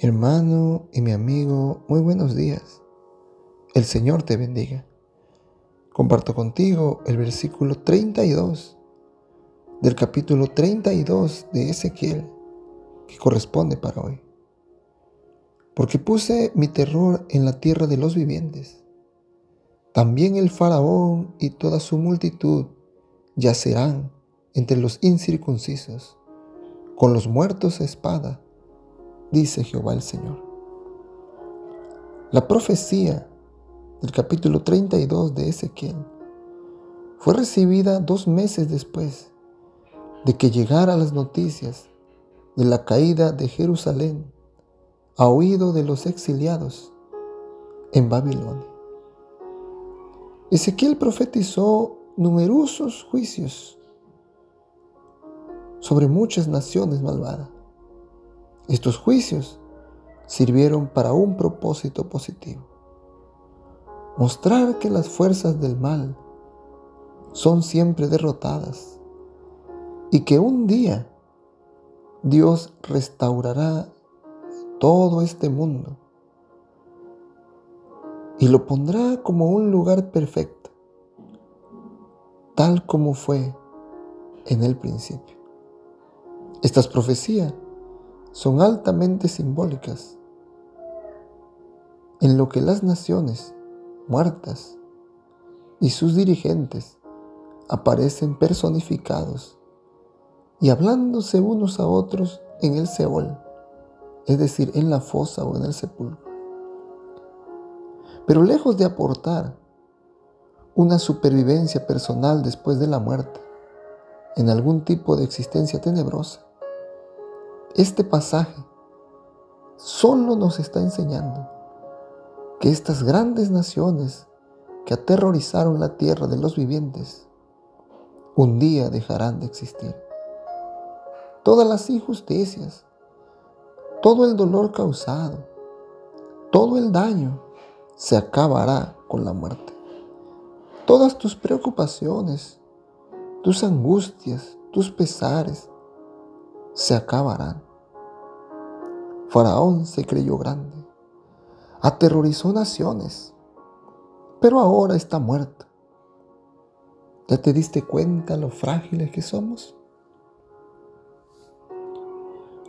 Hermano y mi amigo, muy buenos días. El Señor te bendiga. Comparto contigo el versículo 32 del capítulo 32 de Ezequiel que corresponde para hoy. Porque puse mi terror en la tierra de los vivientes. También el faraón y toda su multitud yacerán entre los incircuncisos, con los muertos a espada dice Jehová el Señor. La profecía del capítulo 32 de Ezequiel fue recibida dos meses después de que llegara las noticias de la caída de Jerusalén a oído de los exiliados en Babilonia. Ezequiel profetizó numerosos juicios sobre muchas naciones malvadas. Estos juicios sirvieron para un propósito positivo. Mostrar que las fuerzas del mal son siempre derrotadas y que un día Dios restaurará todo este mundo y lo pondrá como un lugar perfecto, tal como fue en el principio. Estas profecías son altamente simbólicas en lo que las naciones muertas y sus dirigentes aparecen personificados y hablándose unos a otros en el Seol, es decir, en la fosa o en el sepulcro. Pero lejos de aportar una supervivencia personal después de la muerte, en algún tipo de existencia tenebrosa, este pasaje solo nos está enseñando que estas grandes naciones que aterrorizaron la tierra de los vivientes, un día dejarán de existir. Todas las injusticias, todo el dolor causado, todo el daño se acabará con la muerte. Todas tus preocupaciones, tus angustias, tus pesares, se acabarán. Faraón se creyó grande, aterrorizó naciones, pero ahora está muerto. ¿Ya te diste cuenta lo frágiles que somos?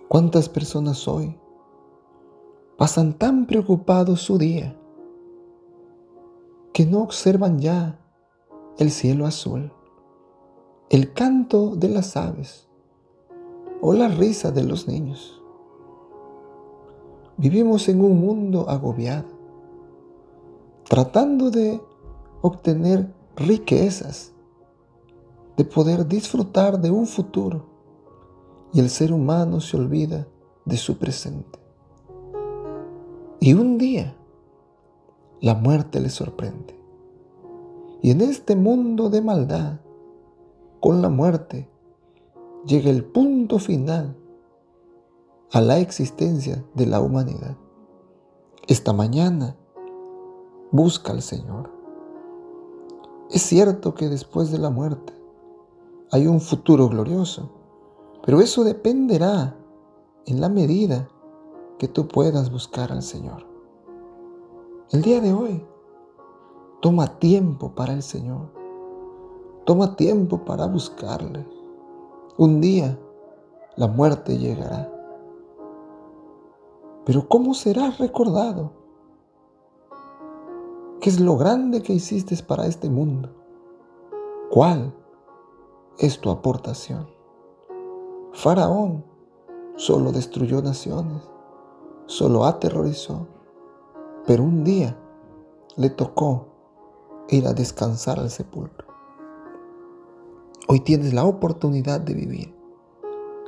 ¿Cuántas personas hoy pasan tan preocupados su día que no observan ya el cielo azul, el canto de las aves o la risa de los niños? Vivimos en un mundo agobiado, tratando de obtener riquezas, de poder disfrutar de un futuro, y el ser humano se olvida de su presente. Y un día la muerte le sorprende. Y en este mundo de maldad, con la muerte, llega el punto final a la existencia de la humanidad. Esta mañana busca al Señor. Es cierto que después de la muerte hay un futuro glorioso, pero eso dependerá en la medida que tú puedas buscar al Señor. El día de hoy, toma tiempo para el Señor. Toma tiempo para buscarle. Un día la muerte llegará. Pero ¿cómo serás recordado? ¿Qué es lo grande que hiciste para este mundo? ¿Cuál es tu aportación? Faraón solo destruyó naciones, solo aterrorizó, pero un día le tocó ir a descansar al sepulcro. Hoy tienes la oportunidad de vivir.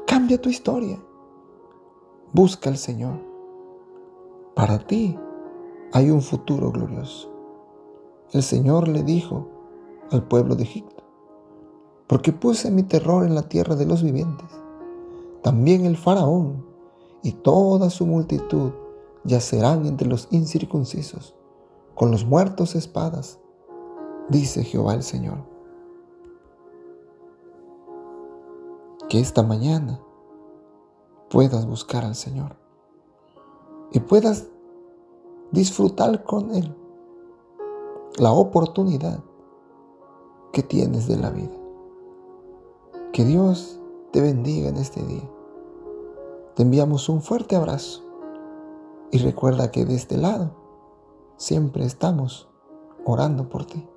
Cambia tu historia. Busca al Señor. Para ti hay un futuro glorioso. El Señor le dijo al pueblo de Egipto, porque puse mi terror en la tierra de los vivientes. También el faraón y toda su multitud yacerán entre los incircuncisos, con los muertos espadas, dice Jehová el Señor. Que esta mañana puedas buscar al Señor y puedas disfrutar con Él la oportunidad que tienes de la vida. Que Dios te bendiga en este día. Te enviamos un fuerte abrazo y recuerda que de este lado siempre estamos orando por ti.